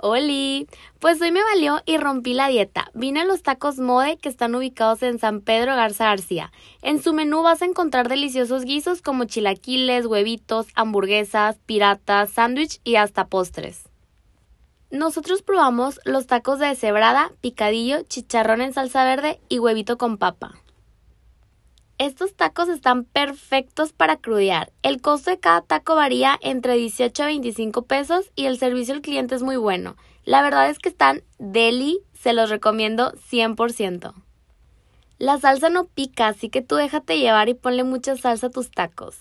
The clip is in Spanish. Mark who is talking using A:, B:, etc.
A: Oli, pues hoy me valió y rompí la dieta. Vine a los tacos Mode que están ubicados en San Pedro Garza García. En su menú vas a encontrar deliciosos guisos como chilaquiles, huevitos, hamburguesas, piratas, sándwich y hasta postres. Nosotros probamos los tacos de cebrada, picadillo, chicharrón en salsa verde y huevito con papa. Estos tacos están perfectos para crudear. El costo de cada taco varía entre 18 a 25 pesos y el servicio al cliente es muy bueno. La verdad es que están deli, se los recomiendo 100%. La salsa no pica, así que tú déjate llevar y ponle mucha salsa a tus tacos.